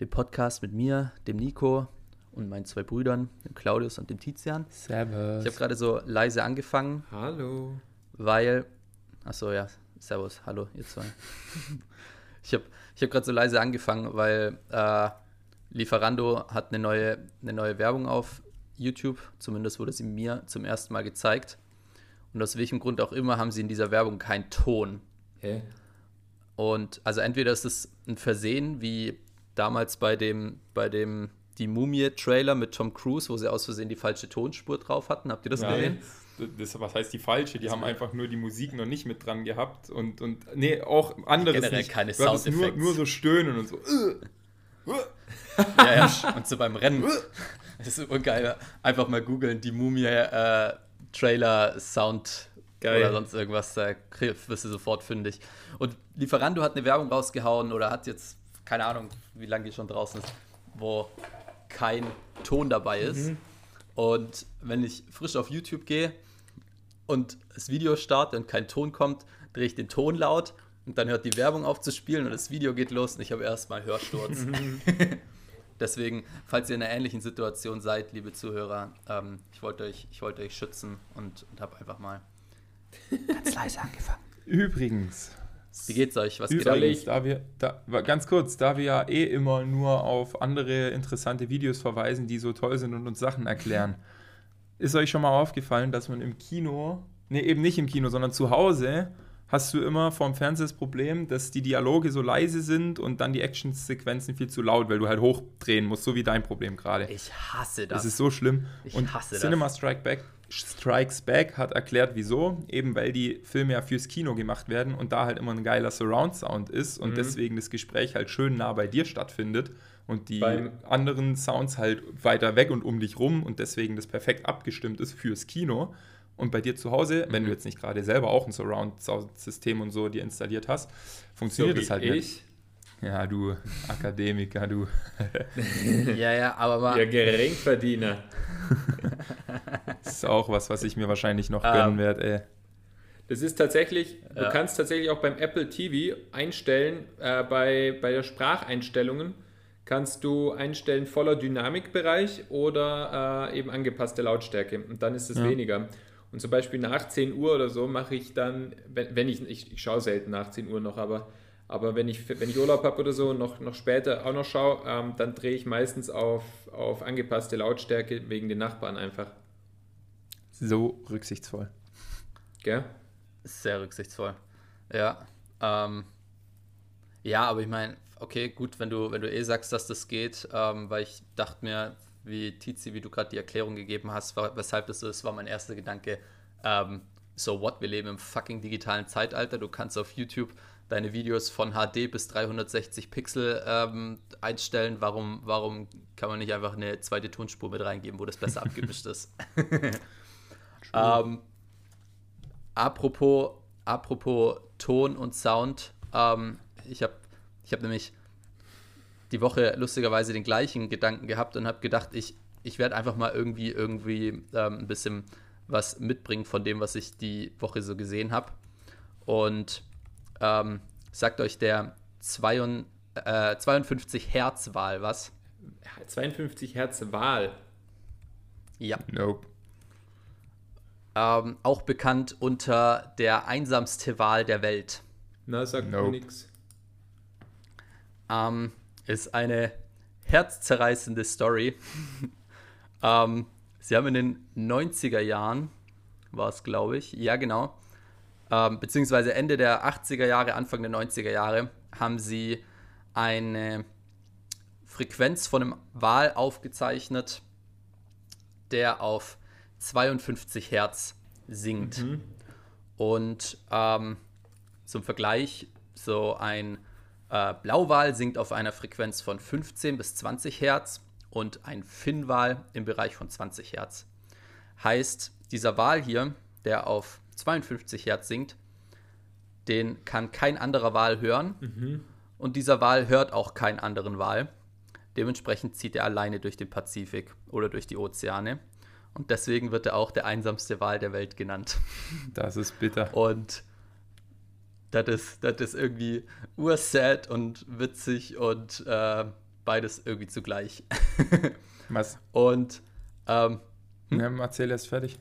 Dem Podcast mit mir, dem Nico und meinen zwei Brüdern, dem Claudius und dem Tizian. Servus. Ich habe gerade so leise angefangen, Hallo. weil. Achso, ja, Servus, hallo, ihr zwei. ich habe ich hab gerade so leise angefangen, weil äh, Lieferando hat eine neue, eine neue Werbung auf YouTube. Zumindest wurde sie mir zum ersten Mal gezeigt. Und aus welchem Grund auch immer haben sie in dieser Werbung keinen Ton. Hä? Und also entweder ist es ein Versehen, wie damals bei dem, bei dem Die Mumie-Trailer mit Tom Cruise, wo sie aus Versehen die falsche Tonspur drauf hatten. Habt ihr das gesehen? Nein, das, was heißt die falsche? Die haben einfach nur die Musik noch nicht mit dran gehabt und, und nee, auch anderes Generell nicht. keine hattest nur, Soundeffekte. nur so Stöhnen und so. äh, äh. Ja, ja. Und so beim Rennen. Das ist super geil. Einfach mal googeln, die Mumie äh, Trailer Sound Geil. oder sonst irgendwas, da wirst du sofort fündig. Und Lieferando hat eine Werbung rausgehauen oder hat jetzt, keine Ahnung, wie lange die schon draußen ist, wo kein Ton dabei ist. Und wenn ich frisch auf YouTube gehe und das Video starte und kein Ton kommt, drehe ich den Ton laut und dann hört die Werbung auf zu spielen und das Video geht los und ich habe erstmal Hörsturz. Deswegen, falls ihr in einer ähnlichen Situation seid, liebe Zuhörer, ähm, ich wollte euch, ich wollte euch schützen und, und habe einfach mal ganz leise angefangen. Übrigens, Wie geht's euch? Was geht eigentlich? da wir, da, ganz kurz, da wir ja eh immer nur auf andere interessante Videos verweisen, die so toll sind und uns Sachen erklären, ist euch schon mal aufgefallen, dass man im Kino, nee, eben nicht im Kino, sondern zu Hause, hast du immer vorm Fernseher das Problem, dass die Dialoge so leise sind und dann die Actionsequenzen viel zu laut, weil du halt hochdrehen musst, so wie dein Problem gerade. Ich hasse Das das. ist so schlimm. Ich und hasse das. Cinema Strike Back, Strikes Back hat erklärt, wieso. Eben weil die Filme ja fürs Kino gemacht werden und da halt immer ein geiler Surround-Sound ist und Mhm. deswegen das Gespräch halt schön nah bei dir stattfindet und die Beim- anderen Sounds halt weiter weg und um dich rum und deswegen das perfekt abgestimmt ist fürs Kino. Und bei dir zu Hause, wenn Mhm. du jetzt nicht gerade selber auch ein Surround-Sound-System und so dir installiert hast, funktioniert so das halt wie nicht. ich. Ja, du Akademiker, du. Ja, ja, aber mal. Ja, Geringverdiener. Das ist auch was, was ich mir wahrscheinlich noch Ähm, gönnen werde, ey. Das ist tatsächlich, du Ja. kannst tatsächlich auch beim Apple TV einstellen, äh, bei, bei der Spracheinstellungen kannst du einstellen voller Dynamikbereich oder äh, eben angepasste Lautstärke und dann ist es Ja. weniger. Und zum Beispiel nach 10 Uhr oder so mache ich dann, wenn, wenn ich, ich, ich schaue selten nach 10 Uhr noch, aber, aber wenn, ich, wenn ich Urlaub habe oder so und noch, noch später auch noch schaue, ähm, dann drehe ich meistens auf, auf angepasste Lautstärke wegen den Nachbarn einfach. So rücksichtsvoll. Gell? Sehr rücksichtsvoll. Ja. Ähm, ja, aber ich meine, okay, gut, wenn du, wenn du eh sagst, dass das geht, ähm, weil ich dachte mir, wie Tizi, wie du gerade die Erklärung gegeben hast, weshalb das so ist, war mein erster Gedanke, ähm, so what, wir leben im fucking digitalen Zeitalter, du kannst auf YouTube deine Videos von HD bis 360 Pixel ähm, einstellen, warum, warum kann man nicht einfach eine zweite Tonspur mit reingeben, wo das besser abgemischt ist? ähm, Apropos, apropos Ton und Sound, ähm, ich habe ich hab nämlich die Woche lustigerweise den gleichen Gedanken gehabt und habe gedacht, ich, ich werde einfach mal irgendwie, irgendwie ähm, ein bisschen was mitbringen von dem, was ich die Woche so gesehen habe. Und ähm, sagt euch der 52, äh, 52 Hertz Wahl was? 52 Hertz Wahl. Ja. Nope. Ähm, auch bekannt unter der einsamste Wahl der Welt. Na, sagt mir Nope. nix. ähm, ist eine herzzerreißende Story. ähm, sie haben in den 90er Jahren, war es glaube ich, ja genau, ähm, beziehungsweise Ende der 80er Jahre, Anfang der 90er Jahre, haben sie eine Frequenz von einem Wal aufgezeichnet, der auf 52 Hertz singt. Und ähm, zum Vergleich, so ein äh, Blauwal singt auf einer Frequenz von 15 bis 20 Hertz und ein Finnwal im Bereich von 20 Hertz. Heißt, dieser Wal hier, der auf 52 Hertz singt, den kann kein anderer Wal hören und dieser Wal hört auch keinen anderen Wal. Dementsprechend zieht er alleine durch den Pazifik oder durch die Ozeane. Und deswegen wird er auch der einsamste Wal der Welt genannt. Das ist bitter. Und das ist, das ist irgendwie ursad und witzig und äh, beides irgendwie zugleich. Was? Und ähm, hm? Ja, erzähl erst fertig.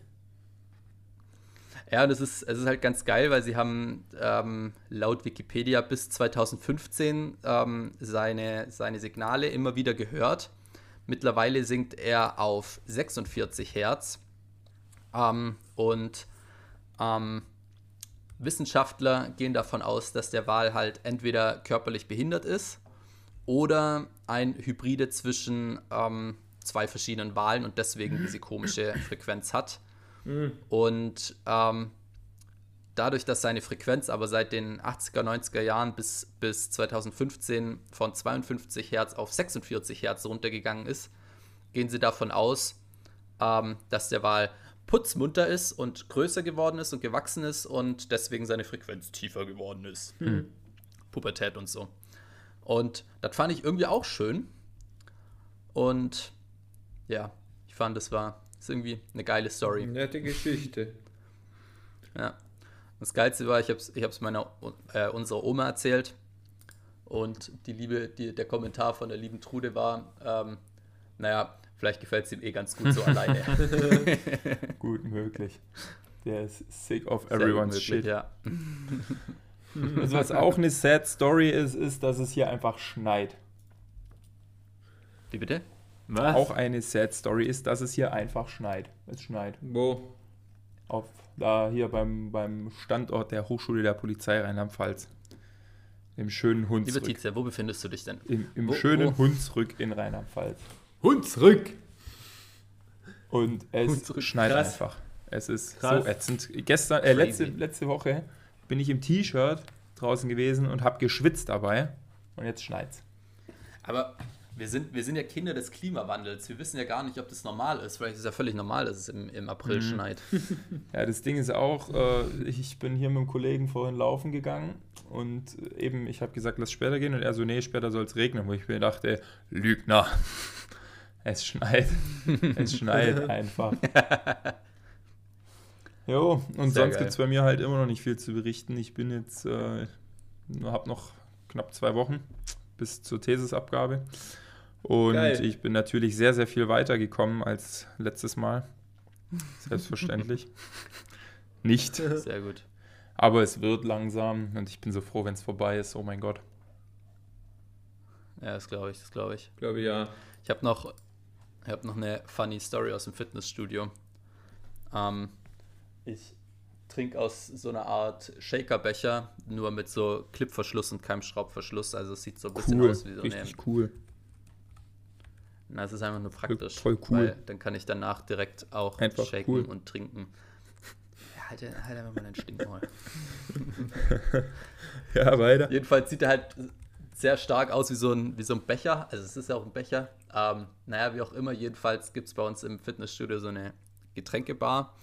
Ja, und es ist, es ist halt ganz geil, weil sie haben ähm, laut Wikipedia bis 2015 ähm, seine, seine Signale immer wieder gehört. Mittlerweile sinkt er auf 46 Hertz. Ähm, und ähm, Wissenschaftler gehen davon aus, dass der Wal halt entweder körperlich behindert ist oder ein Hybride zwischen ähm, zwei verschiedenen Wahlen und deswegen diese komische Frequenz hat. Mhm. Und ähm, dadurch, dass seine Frequenz aber seit den 80er, 90er Jahren bis, bis 2015 von 52 Hertz auf 46 Hertz runtergegangen ist, gehen sie davon aus, ähm, dass der Wal putzmunter ist und größer geworden ist und gewachsen ist und deswegen seine Frequenz tiefer geworden ist. Mhm. Pubertät und so. Und das fand ich irgendwie auch schön. Und ja, ich fand, das war das irgendwie eine geile Story. Nette Geschichte. ja. Das Geilste war, ich habe es ich meiner, äh, unserer Oma erzählt. Und die Liebe, die, der Kommentar von der lieben Trude war, ähm, naja, vielleicht gefällt es ihm eh ganz gut so alleine. gut möglich. Der ist sick of everyone's möglich, shit. Ja. also was auch eine sad Story ist, ist, dass es hier einfach schneit. Wie bitte? Was? Auch eine Sad Story ist, dass es hier einfach schneit. Es schneit. Wo? Auf, da hier beim, beim Standort der Hochschule der Polizei Rheinland-Pfalz. Im schönen Hunsrück. Liebe Tizia, wo befindest du dich denn? Im, im wo, schönen wo? Hunsrück in Rheinland-Pfalz. Hunsrück! Und es Hunsrück. schneit Krass. einfach. Es ist Krass. so ätzend. Gestern, äh, letzte, letzte Woche bin ich im T-Shirt draußen gewesen und habe geschwitzt dabei. Und jetzt schneit's. Aber wir sind, wir sind ja Kinder des Klimawandels. Wir wissen ja gar nicht, ob das normal ist. Vielleicht ist es ja völlig normal, dass es im, im April mhm. schneit. Ja, das Ding ist auch, äh, ich bin hier mit einem Kollegen vorhin laufen gegangen und eben, ich habe gesagt, lass später gehen und er so, nee, später soll es regnen, wo ich mir dachte, Lügner. Es schneit. es schneit einfach. Jo, und Sehr sonst gibt es bei mir halt immer noch nicht viel zu berichten. Ich bin jetzt, äh, habe noch knapp zwei Wochen bis zur Thesisabgabe. Und Geil. ich bin natürlich sehr, sehr viel weiter gekommen als letztes Mal. Selbstverständlich. Nicht. Sehr gut. Aber es wird langsam und ich bin so froh, wenn es vorbei ist. Oh mein Gott. Ja, das glaube ich, das glaube ich. Glaube ja. Ich habe noch, hab noch eine funny Story aus dem Fitnessstudio. Ähm, ich trinke aus so einer Art Shakerbecher, nur mit so Clipverschluss und keinem Schraubverschluss. Also es sieht so ein bisschen cool. aus wie so Richtig eine. cool. Na, es ist einfach nur praktisch. Voll cool. Weil dann kann ich danach direkt auch einfach shaken cool. und trinken. Ja, halt, halt einfach mal dein Stinkmaul. ja, weiter. Jedenfalls sieht er halt sehr stark aus wie so ein, wie so ein Becher. Also es ist ja auch ein Becher. Ähm, naja, wie auch immer, jedenfalls gibt es bei uns im Fitnessstudio so eine Getränkebar.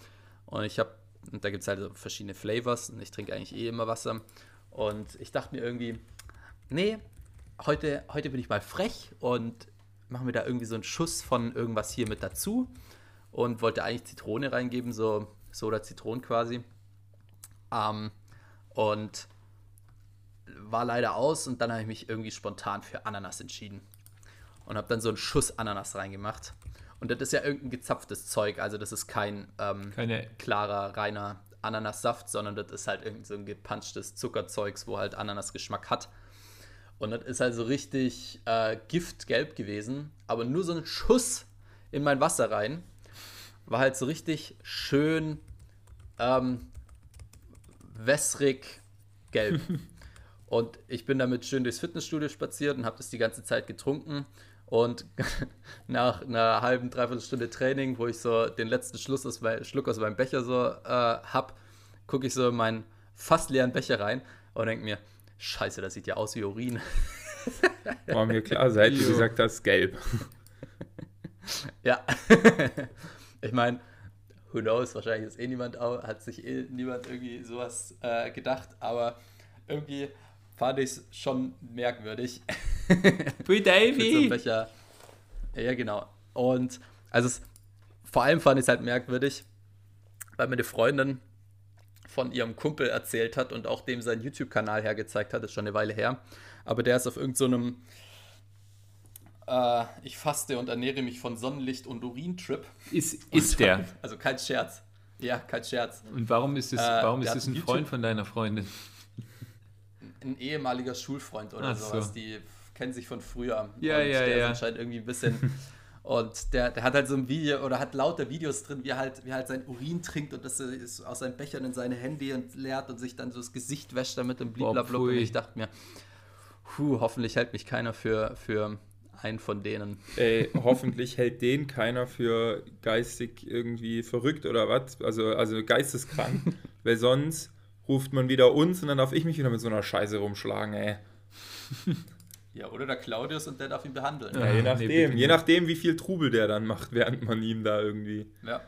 Und ich habe, und da gibt es halt so verschiedene Flavors. Und ich trinke eigentlich eh immer Wasser. Und ich dachte mir irgendwie, nee, heute, heute bin ich mal frech und machen wir da irgendwie so einen Schuss von irgendwas hier mit dazu und wollte eigentlich Zitrone reingeben, so Soda Zitronen quasi. Ähm, und war leider aus und dann habe ich mich irgendwie spontan für Ananas entschieden und habe dann so einen Schuss Ananas reingemacht. Und das ist ja irgendein gezapftes Zeug, also das ist kein ähm, klarer, reiner Ananassaft, sondern das ist halt irgendein so ein gepanschtes Zuckerzeugs, wo halt Ananasgeschmack hat. Und das ist also richtig äh, giftgelb gewesen, aber nur so ein Schuss in mein Wasser rein. War halt so richtig schön ähm, wässrig gelb. und ich bin damit schön durchs Fitnessstudio spaziert und habe das die ganze Zeit getrunken. Und nach einer halben, dreiviertel Stunde Training, wo ich so den letzten Schluss aus mein, Schluck aus meinem Becher so äh, hab, gucke ich so in meinen fast leeren Becher rein und denke mir, Scheiße, das sieht ja aus wie Urin. War mir klar, seit du gesagt hast, gelb. ja. ich meine, who knows, wahrscheinlich ist eh niemand, hat sich eh niemand irgendwie sowas äh, gedacht, aber irgendwie fand ich es schon merkwürdig. Free Davy! so ja, genau. Und also es, vor allem fand ich es halt merkwürdig, weil meine Freundin von ihrem Kumpel erzählt hat und auch dem seinen YouTube-Kanal hergezeigt hat, ist schon eine Weile her. Aber der ist auf irgendeinem so äh, Ich faste und ernähre mich von Sonnenlicht und Urin-Trip. Ist, ist der? Also kein Scherz. Ja, kein Scherz. Und warum ist das, äh, warum ist das ein YouTube Freund von deiner Freundin? Ein ehemaliger Schulfreund oder Ach sowas. So. Die kennen sich von früher. Ja, und ja, der ja. ist anscheinend irgendwie ein bisschen. und der, der hat halt so ein Video oder hat lauter Videos drin, wie er halt, wie er halt sein Urin trinkt und das ist aus seinen Bechern in seine Handy und leert und sich dann so das Gesicht wäscht damit im Bliblablub. Und ich dachte mir, puh, hoffentlich hält mich keiner für, für einen von denen. Ey, hoffentlich hält den keiner für geistig irgendwie verrückt oder was. Also, also geisteskrank. weil sonst ruft man wieder uns und dann darf ich mich wieder mit so einer Scheiße rumschlagen, ey. Ja, oder der Claudius und der darf ihn behandeln. Ja, je nachdem. Nee, je nachdem, wie viel Trubel der dann macht, während man ihm da irgendwie. Ja.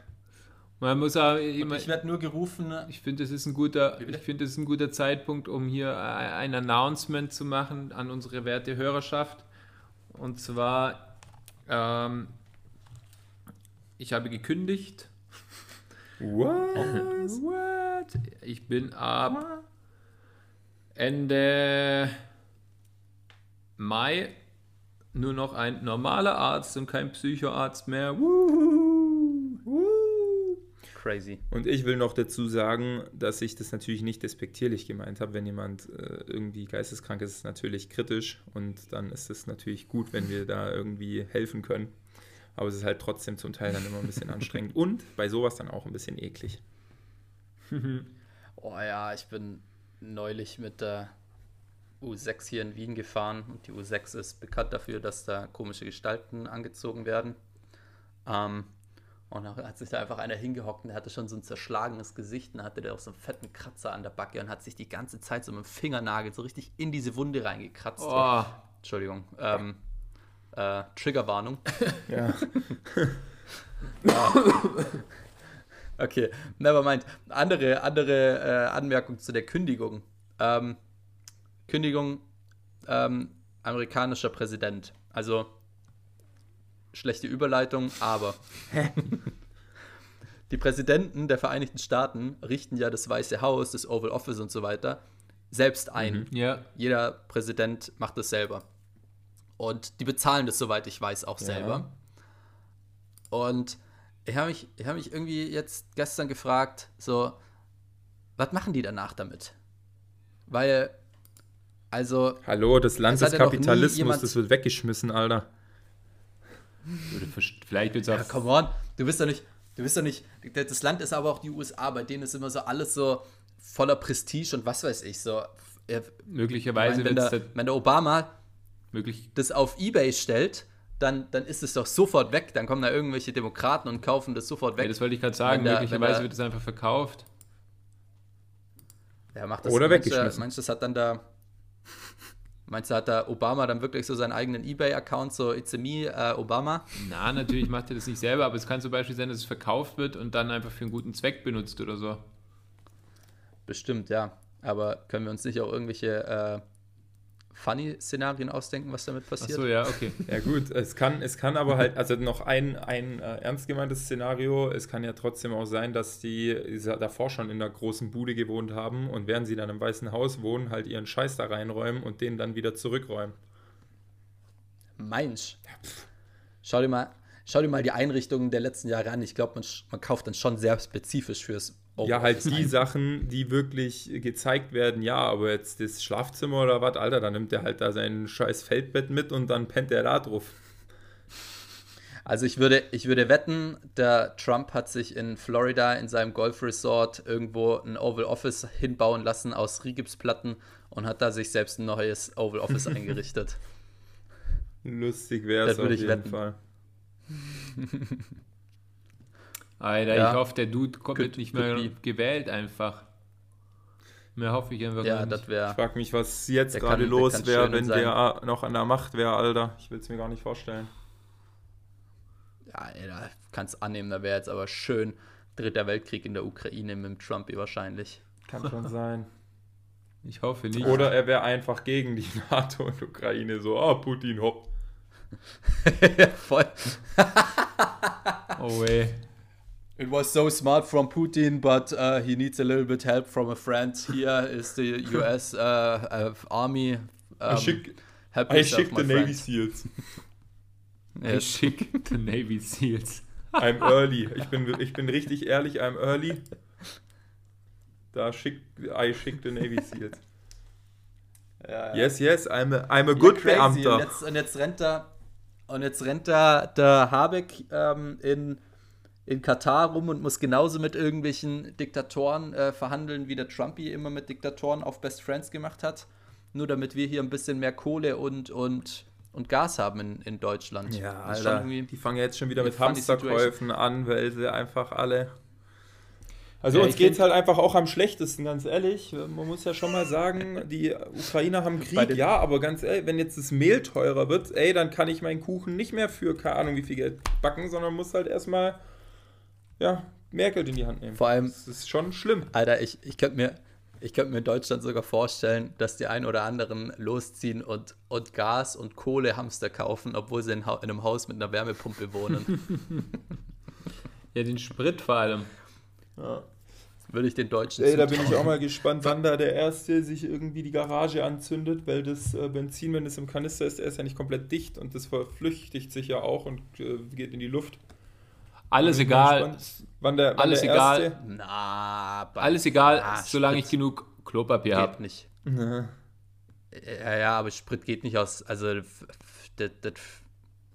Man muss auch, ich, ich werde nur gerufen. Ich finde, das ist ein guter, ich finde, das ist ein guter Zeitpunkt, um hier ein Announcement zu machen an unsere werte Hörerschaft. Und zwar, ähm, ich habe gekündigt. What? What? Ich bin ab Ende Mai nur noch ein normaler Arzt und kein Psychoarzt mehr. Crazy. Und ich will noch dazu sagen, dass ich das natürlich nicht despektierlich gemeint habe. Wenn jemand äh, irgendwie geisteskrank ist, ist es natürlich kritisch und dann ist es natürlich gut, wenn wir da irgendwie helfen können. Aber es ist halt trotzdem zum Teil dann immer ein bisschen anstrengend und bei sowas dann auch ein bisschen eklig. oh ja, ich bin neulich mit der U6 hier in Wien gefahren und die U6 ist bekannt dafür, dass da komische Gestalten angezogen werden. Ähm, und dann hat sich da einfach einer hingehockt und der hatte schon so ein zerschlagenes Gesicht und hatte der auch so einen fetten Kratzer an der Backe und hat sich die ganze Zeit so mit dem Fingernagel so richtig in diese Wunde reingekratzt. Oh. Entschuldigung. Ähm, äh, Triggerwarnung. Ja. okay, never mind. Andere, andere äh, Anmerkung zu der Kündigung. Ähm, Kündigung ähm, amerikanischer Präsident. Also schlechte Überleitung, aber die Präsidenten der Vereinigten Staaten richten ja das Weiße Haus, das Oval Office und so weiter selbst ein. Mhm, ja. Jeder Präsident macht das selber. Und die bezahlen das, soweit ich weiß, auch selber. Ja. Und ich habe mich, hab mich irgendwie jetzt gestern gefragt, so, was machen die danach damit? Weil, also. Hallo, das Land des Kapitalismus, das wird weggeschmissen, Alter. Vielleicht wird es auch. Ja, come on. Du bist doch nicht. Du bist doch nicht. Das Land ist aber auch die USA, bei denen ist immer so alles so voller Prestige und was weiß ich. So. Möglicherweise, wenn, der, wenn der Obama möglich. das auf Ebay stellt, dann, dann ist es doch sofort weg. Dann kommen da irgendwelche Demokraten und kaufen das sofort weg. Ja, das wollte ich gerade sagen. Der, möglicherweise der, wird es einfach verkauft. Ja, macht das. Oder weggeschmissen. Meinst du, das hat dann da Meinst du, hat da Obama dann wirklich so seinen eigenen Ebay-Account, so It's me, uh, Obama? Na, natürlich macht er das nicht selber, aber es kann zum Beispiel sein, dass es verkauft wird und dann einfach für einen guten Zweck benutzt oder so. Bestimmt, ja. Aber können wir uns nicht auch irgendwelche äh, Funny-Szenarien ausdenken, was damit passiert. Ach so, ja, okay. ja gut, es kann, es kann aber halt, also noch ein, ein äh, ernst gemeintes Szenario, es kann ja trotzdem auch sein, dass die davor schon in der großen Bude gewohnt haben und während sie dann im Weißen Haus wohnen, halt ihren Scheiß da reinräumen und den dann wieder zurückräumen. Meinst ja, Schau dir mal, schau dir mal die Einrichtungen der letzten Jahre an. Ich glaube, man, man kauft dann schon sehr spezifisch fürs ja, halt die Sachen, die wirklich gezeigt werden, ja, aber jetzt das Schlafzimmer oder was, Alter, dann nimmt er halt da sein scheiß Feldbett mit und dann pennt er da drauf. Also ich würde, ich würde wetten, der Trump hat sich in Florida in seinem Golfresort irgendwo ein Oval Office hinbauen lassen aus Rigipsplatten und hat da sich selbst ein neues Oval Office eingerichtet. Lustig wäre es auf jeden wetten. Fall. Alter, ja. ich hoffe, der Dude kommt could, nicht mehr gewählt einfach. Mehr hoffe ich einfach ja, das wäre. Ich frage mich, was jetzt gerade los wäre, wenn sein. der noch an der Macht wäre, Alter. Ich will es mir gar nicht vorstellen. Ja, ey, da kannst annehmen, da wäre jetzt aber schön Dritter Weltkrieg in der Ukraine mit dem Trumpy wahrscheinlich. Kann schon sein. Ich hoffe nicht. Oder er wäre einfach gegen die NATO und Ukraine, so, ah, oh, Putin, hopp. Voll. oh weh. It was so smart from Putin, but uh, he needs a little bit help from a friend. Here is the US uh, uh, Army. I Um, schick, help I yourself, schick the Navy friend. Seals. Yes. Schick the Navy Seals. I'm early. Ich bin, ich bin richtig ehrlich, I'm early. Da schick, I schick the Navy Seals. Ja, ja. Yes, yes, I'm a, I'm a Ja, good. Und Beamter. jetzt, und jetzt rennt da und jetzt rennt da der Habeck ähm, in, in Katar rum und muss genauso mit irgendwelchen Diktatoren äh, verhandeln, wie der Trumpy immer mit Diktatoren auf Best Friends gemacht hat. Nur damit wir hier ein bisschen mehr Kohle und, und, und Gas haben in, in Deutschland. Ja, Das ist schon Alter, irgendwie- die fangen jetzt schon wieder mit Hamsterkäufen an, weil sie einfach alle... Also Ja, uns geht es halt einfach auch am schlechtesten, ganz ehrlich. Man muss ja schon mal sagen, die Ukrainer haben Krieg, ja, aber ganz ehrlich, wenn jetzt das Mehl teurer wird, ey, dann kann ich meinen Kuchen nicht mehr für keine Ahnung wie viel Geld backen, sondern muss halt erstmal, ja, mehr Geld in die Hand nehmen. Vor allem, Das ist schon schlimm. Alter, ich, ich könnte mir, ich könnte mir in Deutschland sogar vorstellen, dass die ein oder anderen losziehen und, und Gas und Kohle Hamster kaufen, obwohl sie in, in einem Haus mit einer Wärmepumpe wohnen. Ja, den Sprit vor allem. Ja. Würde ich den Deutschen Ey, da bin ich auch mal gespannt, wann da der Erste sich irgendwie die Garage anzündet, weil das äh, Benzin, wenn es im Kanister ist, der ist ja nicht komplett dicht und das verflüchtigt sich ja auch und äh, geht in die Luft. Alles egal. Wann der, wann Alles der egal. Erste, Na, Alles egal, Ah, solange ich Sprit genug Klopapier geht habe. nicht. Ja. Ja, ja, aber Sprit geht nicht aus. Also, das, das,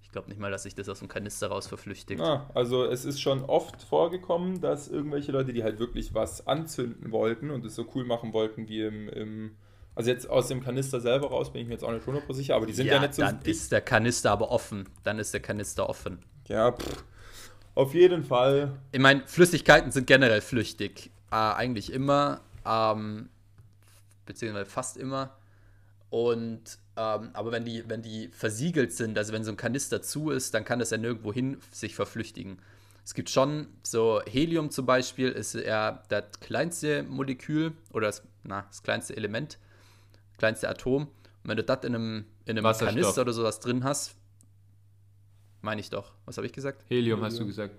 ich glaube nicht mal, dass sich das aus dem Kanister raus verflüchtigt. Ah, also es ist schon oft vorgekommen, dass irgendwelche Leute, die halt wirklich was anzünden wollten und es so cool machen wollten wie im, im also jetzt aus dem Kanister selber raus bin ich mir jetzt auch nicht 100% sicher, aber die sind ja, nicht so dann ist der Kanister aber offen. Dann ist der Kanister offen. Ja, pff, auf jeden Fall. Ich meine, Flüssigkeiten sind generell flüchtig. Äh, eigentlich immer, ähm, beziehungsweise fast immer. Und ähm, aber wenn die, wenn die versiegelt sind, also wenn so ein Kanister zu ist, dann kann das ja nirgendwo hin sich verflüchtigen. Es gibt schon so Helium zum Beispiel, ist ja das kleinste Molekül oder das, na, das kleinste Element, kleinste Atom. Und wenn du das in einem, in einem Wasserstoff. Kanister oder sowas drin hast, meine ich doch. Was habe ich gesagt? Helium hast du gesagt.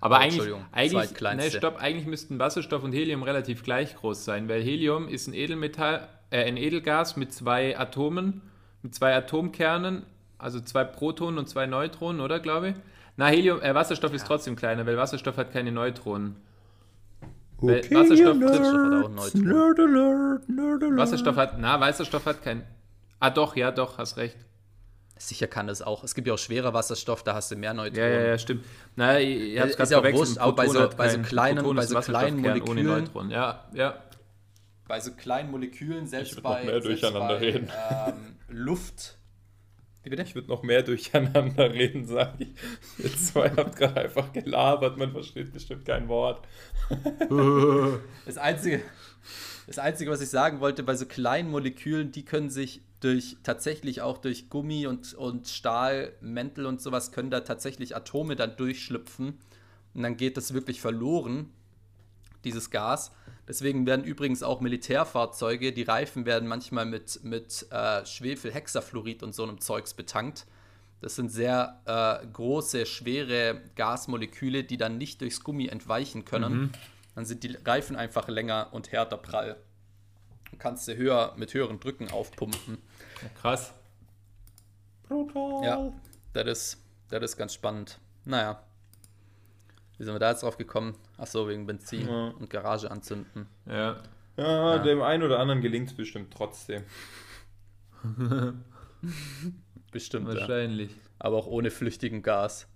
Aber Oh, eigentlich, eigentlich, nee, stopp, eigentlich müssten Wasserstoff und Helium relativ gleich groß sein, weil Helium ist ein Edelmetall, äh, ein Edelgas mit zwei Atomen, mit zwei Atomkernen, also zwei Protonen und zwei Neutronen, oder glaube ich? Na, Helium, äh, Wasserstoff ist trotzdem kleiner, weil Wasserstoff hat keine Neutronen. Weil Wasserstoff, Wasserstoff hat auch Neutronen. Nerd alert, Nerd alert. Wasserstoff hat, na, Wasserstoff hat kein. Ah, doch, ja, doch, hast recht. Sicher kann es auch. Es gibt ja auch schwerer Wasserstoff, da hast du mehr Ja, Neutronen. ja, ja, stimmt. Na, ihr habt Ist gerade ja auch verwechselt. wurscht, auch bei so- bei so kleinen- Proton bei so kleinen ohne Molekülen. Neutronen. Ja, ja. Bei so kleinen Molekülen, selbst bei, mehr selbst durcheinander bei reden. Ähm, Luft. Wie bitte? Ich würde noch mehr durcheinander reden, sage ich. Ihr zwei habt gerade einfach gelabert, man versteht bestimmt kein Wort. Das Einzige, das Einzige, was ich sagen wollte, bei so kleinen Molekülen, die können sich durch tatsächlich auch durch Gummi und, und Stahlmäntel und sowas, können da tatsächlich Atome dann durchschlüpfen. Und dann geht das wirklich verloren, dieses Gas. Deswegen werden übrigens auch Militärfahrzeuge, die Reifen werden manchmal mit, mit äh, Schwefelhexafluorid und so einem Zeugs betankt. Das sind sehr äh, große, schwere Gasmoleküle, die dann nicht durchs Gummi entweichen können. Dann sind die Reifen einfach länger und härter prall. Kannst du höher mit höheren Drücken aufpumpen. Krass. Brutal. Ja, das ist, das ist ganz spannend. Naja. Wie sind wir da jetzt drauf gekommen? Achso, wegen Benzin Ja. und Garage anzünden. Ja. Ja, Ja. dem einen oder anderen gelingt es bestimmt trotzdem. Bestimmt. Ja. Wahrscheinlich. Aber auch ohne flüchtigen Gas.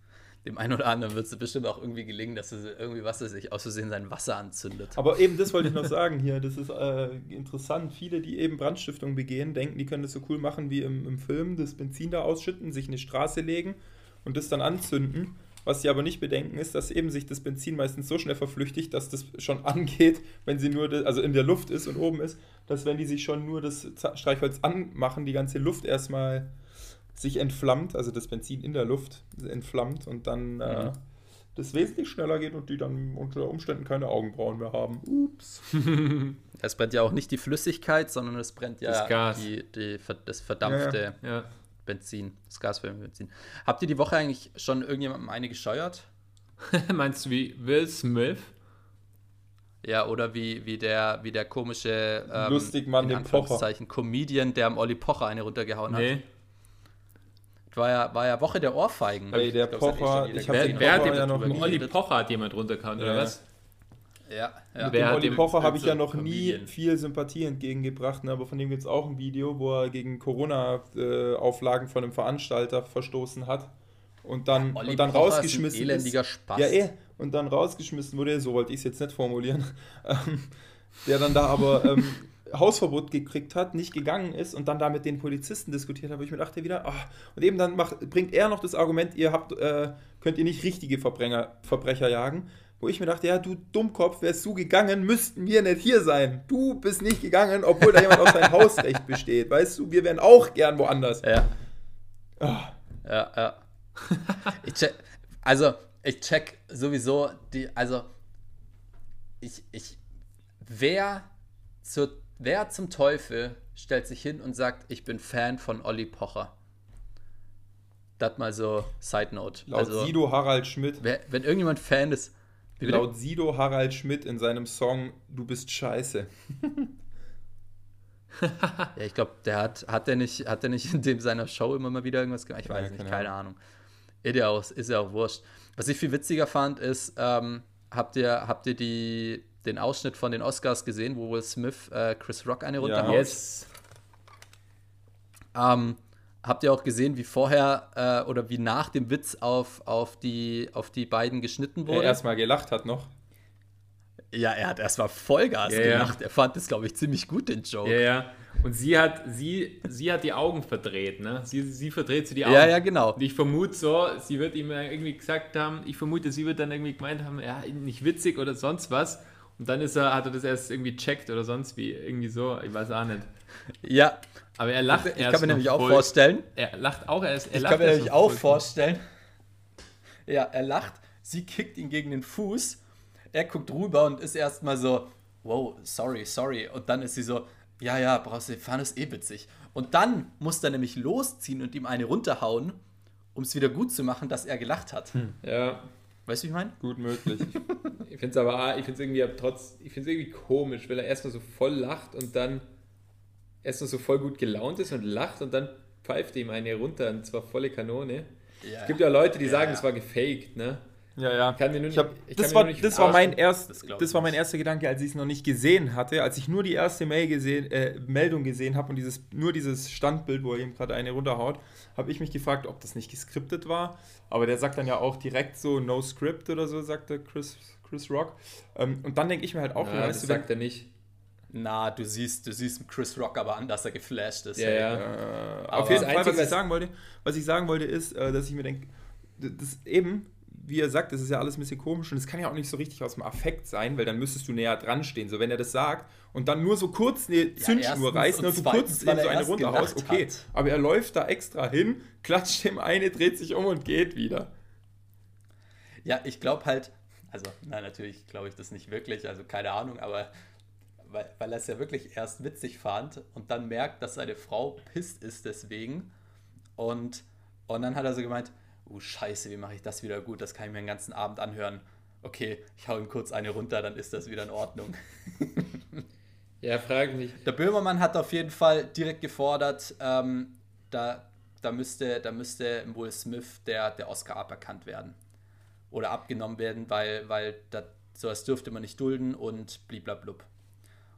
Dem einen oder anderen wird es bestimmt auch irgendwie gelingen, dass er irgendwie, was sich aus Versehen sein Wasser anzündet. Aber eben das wollte ich noch sagen hier. Das ist äh, interessant. Viele, die eben Brandstiftung begehen, denken, die können das so cool machen wie im, im Film, das Benzin da ausschütten, sich in eine Straße legen und das dann anzünden. Was sie aber nicht bedenken, ist, dass eben sich das Benzin meistens so schnell verflüchtigt, dass das schon angeht, wenn sie nur, das, also in der Luft ist und oben ist, dass wenn die sich schon nur das Streichholz anmachen, die ganze Luft erstmal sich entflammt, also das Benzin in der Luft entflammt und dann äh, Mhm. das wesentlich schneller geht und die dann unter Umständen keine Augenbrauen mehr haben. Ups. Es brennt ja auch nicht die Flüssigkeit, sondern es brennt ja Das Gas. Die, die, das verdampfte Ja, Ja. Benzin, das gasförmige Benzin. Habt ihr die Woche eigentlich schon irgendjemandem eine gescheuert? Meinst du wie Will Smith? Ja, oder wie, wie, der, wie der komische ähm, Lustigmann, in den Pocher. Anführungszeichen, Comedian, der am Olli Pocher eine runtergehauen hat. War ja, war ja Woche der Ohrfeigen. Ey, der Ich glaub, Pocher, ich hab gesehen. den Wer hat Pocher ja noch nie- Olli Pocher hat jemand runtergehauen, oder Ja. was? Ja, ja. Mit Wer Olli Pocher habe ich ja noch nie Comedian? viel Sympathie entgegengebracht, ne? aber von dem gibt es auch ein Video, wo er gegen Corona-Auflagen von einem Veranstalter verstoßen hat und dann, Olli und dann Pocher ist ein rausgeschmissen elendiger Spast. Ja, eh. Und dann rausgeschmissen wurde, so wollte ich es jetzt nicht formulieren, ähm, der dann da aber ähm, Hausverbot gekriegt hat, nicht gegangen ist und dann da mit den Polizisten diskutiert hat, wo ich mir dachte wieder, ah, und eben dann macht, bringt er noch das Argument, ihr habt, äh, könnt ihr nicht richtige Verbrecher, Verbrecher jagen, wo ich mir dachte, ja, du Dummkopf, wärst du gegangen, müssten wir nicht hier sein. Du bist nicht gegangen, obwohl da jemand auf sein Hausrecht besteht. Weißt du, wir wären auch gern woanders. Ja, Ah, ja, ja. ich check, also, ich check sowieso die, also, ich, ich, wer, zur, wer zum Teufel stellt sich hin und sagt, ich bin Fan von Olli Pocher? Das mal so Side Note. laut also, Sido Harald Schmidt. wer, wenn irgendjemand Fan ist? Laut Sido Harald Schmidt in seinem Song Du bist scheiße. Ja, ich glaube, der hat, hat der nicht, hat der nicht in dem seiner Show immer mal wieder irgendwas gemacht? Ich Ja, weiß nicht, keine keine Ahnung. Ist ja auch, ist ja auch wurscht. Was ich viel witziger fand, ist, ähm, habt ihr, habt ihr die, den Ausschnitt von den Oscars gesehen, wo Will Smith äh, Chris Rock eine runterhaut? Yes. Ähm, habt ihr auch gesehen, wie vorher äh, oder wie nach dem Witz auf, auf, die, auf die beiden geschnitten wurde? erstmal gelacht hat noch. ja, er hat erstmal Vollgas Ja, ja. gelacht. Er fand das, glaube ich, ziemlich gut, den Joke. Ja, ja. Und sie hat, sie, sie hat die Augen verdreht, ne? Sie, sie verdreht so die Augen. ja, ja, genau. Und ich vermute so, sie wird ihm irgendwie gesagt haben, ich vermute, sie wird dann irgendwie gemeint haben, ja, nicht witzig oder sonst was. Und dann ist er, hat er das erst irgendwie checkt oder sonst wie, irgendwie so, ich weiß auch nicht. Ja, Aber er lacht ich erst kann mir nämlich auch vorstellen, Er lacht auch erst. Er Ich lacht kann mir nämlich auch vorstellen. Ja, er lacht, sie kickt ihn gegen den Fuß, er guckt rüber und ist erstmal so, wow, sorry, sorry. Und dann ist sie so, ja, ja, brauchst du fahren, ist eh witzig. Und dann muss er nämlich losziehen und ihm eine runterhauen, um es wieder gut zu machen, dass er gelacht hat. Ja, Weißt du, wie ich meine? Gut möglich. ich finde es aber, ich finde es irgendwie aber trotz, ich finde es irgendwie komisch, weil er erstmal so voll lacht und dann erstmal so voll gut gelaunt ist und lacht und dann pfeift ihm eine runter und zwar volle Kanone. Ja. Es gibt ja Leute, die Ja, sagen, ja. es war gefaked, ne? Ja, ja. Kann mir nur Ich hab, ich das war, nur nicht das war mein erst, Das das, war mein erster Gedanke, als ich es noch nicht gesehen hatte, als ich nur die erste Mail gesehen, äh, Meldung gesehen habe und dieses, nur dieses Standbild, wo er ihm gerade eine runterhaut, habe ich mich gefragt, ob das nicht geskriptet war. Aber der sagt dann ja auch direkt so No Script oder so, sagte Chris, Chris Rock. Ähm, und dann denke ich mir halt auch, Ja, das weißt du, wenn, sagt er nicht. Na, du siehst, du siehst Chris Rock aber an, dass er geflasht ist. Ja, ja. Äh, auf jeden das Fall, was ich sagen wollte, was ich sagen wollte, ist, äh, dass ich mir denke, das eben, wie er sagt, das ist ja alles ein bisschen komisch und es kann ja auch nicht so richtig aus dem Affekt sein, weil dann müsstest du näher dran stehen. So, wenn er das sagt und dann nur so kurz eine Zündschnur und und du zweitens, kurz ihm so eine runterhaust, okay. hat. Aber er läuft da extra hin, klatscht ihm eine, dreht sich um und geht wieder. Ja, ich glaube halt, also, na, natürlich glaube ich das nicht wirklich, also keine Ahnung, aber weil, weil er es ja wirklich erst witzig fand und dann merkt, dass seine Frau pisst ist deswegen. Und, und dann hat er so gemeint, oh Scheiße, wie mache ich das wieder gut? Das kann ich mir den ganzen Abend anhören. Okay, ich hau ihm kurz eine runter, dann ist das wieder in Ordnung. Ja, frag mich. Der Böhmermann hat auf jeden Fall direkt gefordert, ähm, da, da, müsste, da müsste Will Smith der, der Oscar aberkannt werden. Oder abgenommen werden, weil, weil das, sowas dürfte man nicht dulden und bliblablub.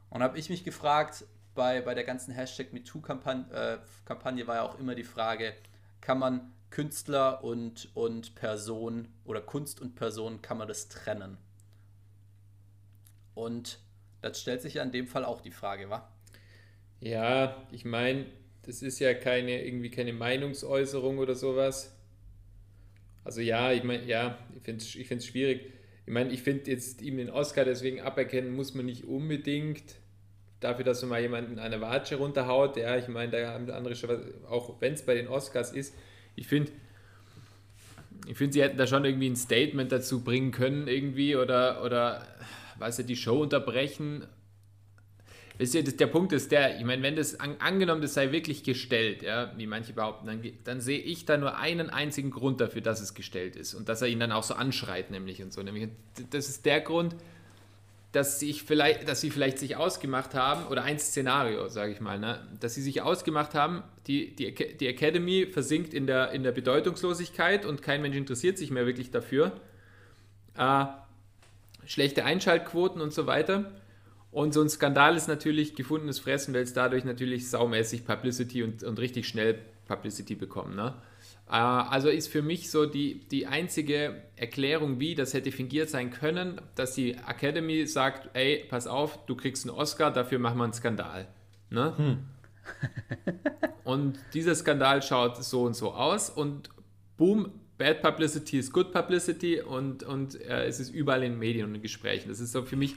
Und habe ich mich gefragt, bei, bei der ganzen Hashtag MeToo-Kampagne äh, Kampagne war ja auch immer die Frage, kann man Künstler und, und Person oder Kunst und Person, kann man das trennen? Und das stellt sich ja in dem Fall auch die Frage, wa? Ja, ich meine, das ist ja keine, irgendwie keine Meinungsäußerung oder sowas. Also ja, ich meine, ja, ich finde es ich schwierig. Ich meine, ich finde jetzt ihm den Oscar deswegen aberkennen muss man nicht unbedingt dafür, dass man mal jemanden eine Watsche runterhaut. Ja, ich meine, da haben andere schon was, auch wenn es bei den Oscars ist. Ich finde, ich finde, sie hätten da schon irgendwie ein Statement dazu bringen können irgendwie oder, oder weiß ja, die Show unterbrechen. Wisst ihr, das, der Punkt ist der, ich meine, wenn das an, angenommen, das sei wirklich gestellt, ja, wie manche behaupten, dann, dann sehe ich da nur einen einzigen Grund dafür, dass es gestellt ist und dass er ihn dann auch so anschreit, nämlich und so. Nämlich, das ist der Grund, dass, ich vielleicht, dass sie vielleicht sich ausgemacht haben, oder ein Szenario, sage ich mal, ne, dass sie sich ausgemacht haben, die, die, die Academy versinkt in der, in der Bedeutungslosigkeit und kein Mensch interessiert sich mehr wirklich dafür. Äh, schlechte Einschaltquoten und so weiter. Und so ein Skandal ist natürlich gefundenes Fressen, weil es dadurch natürlich saumäßig Publicity und, und richtig schnell Publicity bekommen. Ne? Äh, also ist für mich so die, die einzige Erklärung, wie das hätte fingiert sein können, dass die Academy sagt, ey, pass auf, du kriegst einen Oscar, dafür machen wir einen Skandal. Ne? Hm. und dieser Skandal schaut so und so aus und boom, Bad Publicity ist Good Publicity und, und äh, es ist überall in Medien und in Gesprächen. Das ist so für mich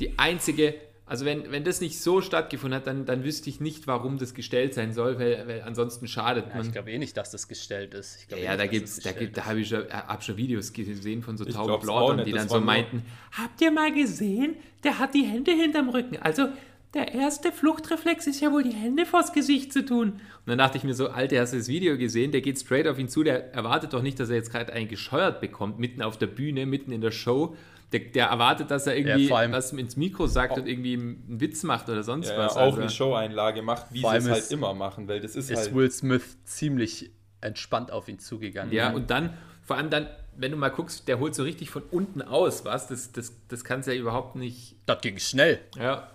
die einzige, also wenn, wenn das nicht so stattgefunden hat, dann, dann wüsste ich nicht, warum das gestellt sein soll, weil, weil ansonsten schadet ja, man. Ich glaube eh nicht, dass das gestellt ist. ja, eh da gibt's, da gibt, da habe ich schon, hab schon Videos gesehen von so tauben Plaudern, die dann so meinten, habt ihr mal gesehen, der hat die Hände hinterm Rücken. Also der erste Fluchtreflex ist ja wohl die Hände vors Gesicht zu tun. Und dann dachte ich mir so, Alter, hast du das Video gesehen? Der geht straight auf ihn zu, der erwartet doch nicht, dass er jetzt gerade einen gescheuert bekommt, mitten auf der Bühne, mitten in der Show der, der, erwartet, dass er irgendwie ja, was ins Mikro sagt und irgendwie einen Witz macht oder sonst ja, was. Ja, auch also. eine Show-Einlage macht, wie sie es halt immer machen, weil das ist, ist halt Will Smith ziemlich entspannt auf ihn zugegangen. Ja, und dann, vor allem dann, wenn du mal guckst, der holt so richtig von unten aus, was? Das, das, das kannst du ja überhaupt nicht. Das ging schnell. Ja.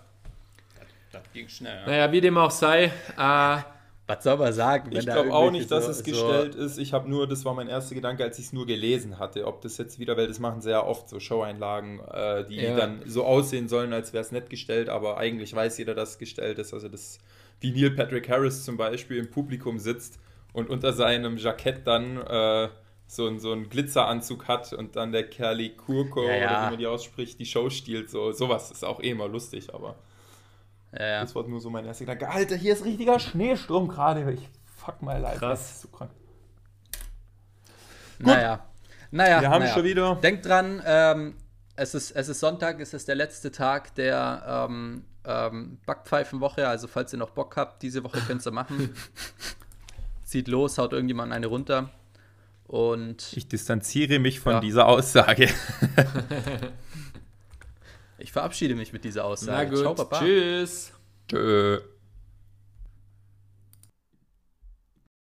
Das, das ging schnell. Ja. Naja, wie dem auch sei, äh, was soll man sagen? ich glaube auch nicht, dass so, es gestellt so ist. Ich habe nur, das war mein erster Gedanke, als ich es nur gelesen hatte, ob das jetzt wieder, weil das machen sehr oft so Show-Einlagen, äh, die ja. dann so aussehen sollen, als wäre es nicht gestellt, aber eigentlich weiß jeder, dass es gestellt ist. Also das, wie Neil Patrick Harris zum Beispiel im Publikum sitzt und unter seinem Jackett dann äh, so, ein, so einen Glitzeranzug hat und dann der Kerli Kurko, ja, ja. oder wie man die ausspricht, die Show stiehlt. So, sowas ist auch eh immer lustig, aber. Ja. Das war nur so mein erster Gedanke. Alter, hier ist richtiger Schneesturm gerade. Ich fuck mal live. Krass. Das ist so krank. Gut. Naja. Naja, wir haben naja. schon wieder. Denkt dran, ähm, es, ist, es ist Sonntag, es ist der letzte Tag der ähm, ähm, Backpfeifenwoche. Also, falls ihr noch Bock habt, diese Woche könnt ihr machen. Zieht los, haut irgendjemand eine runter. Und. Ich distanziere mich von ja. dieser Aussage. Ich verabschiede mich mit dieser Aussage. Na gut. Ciao, Papa. Tschüss. Tschö.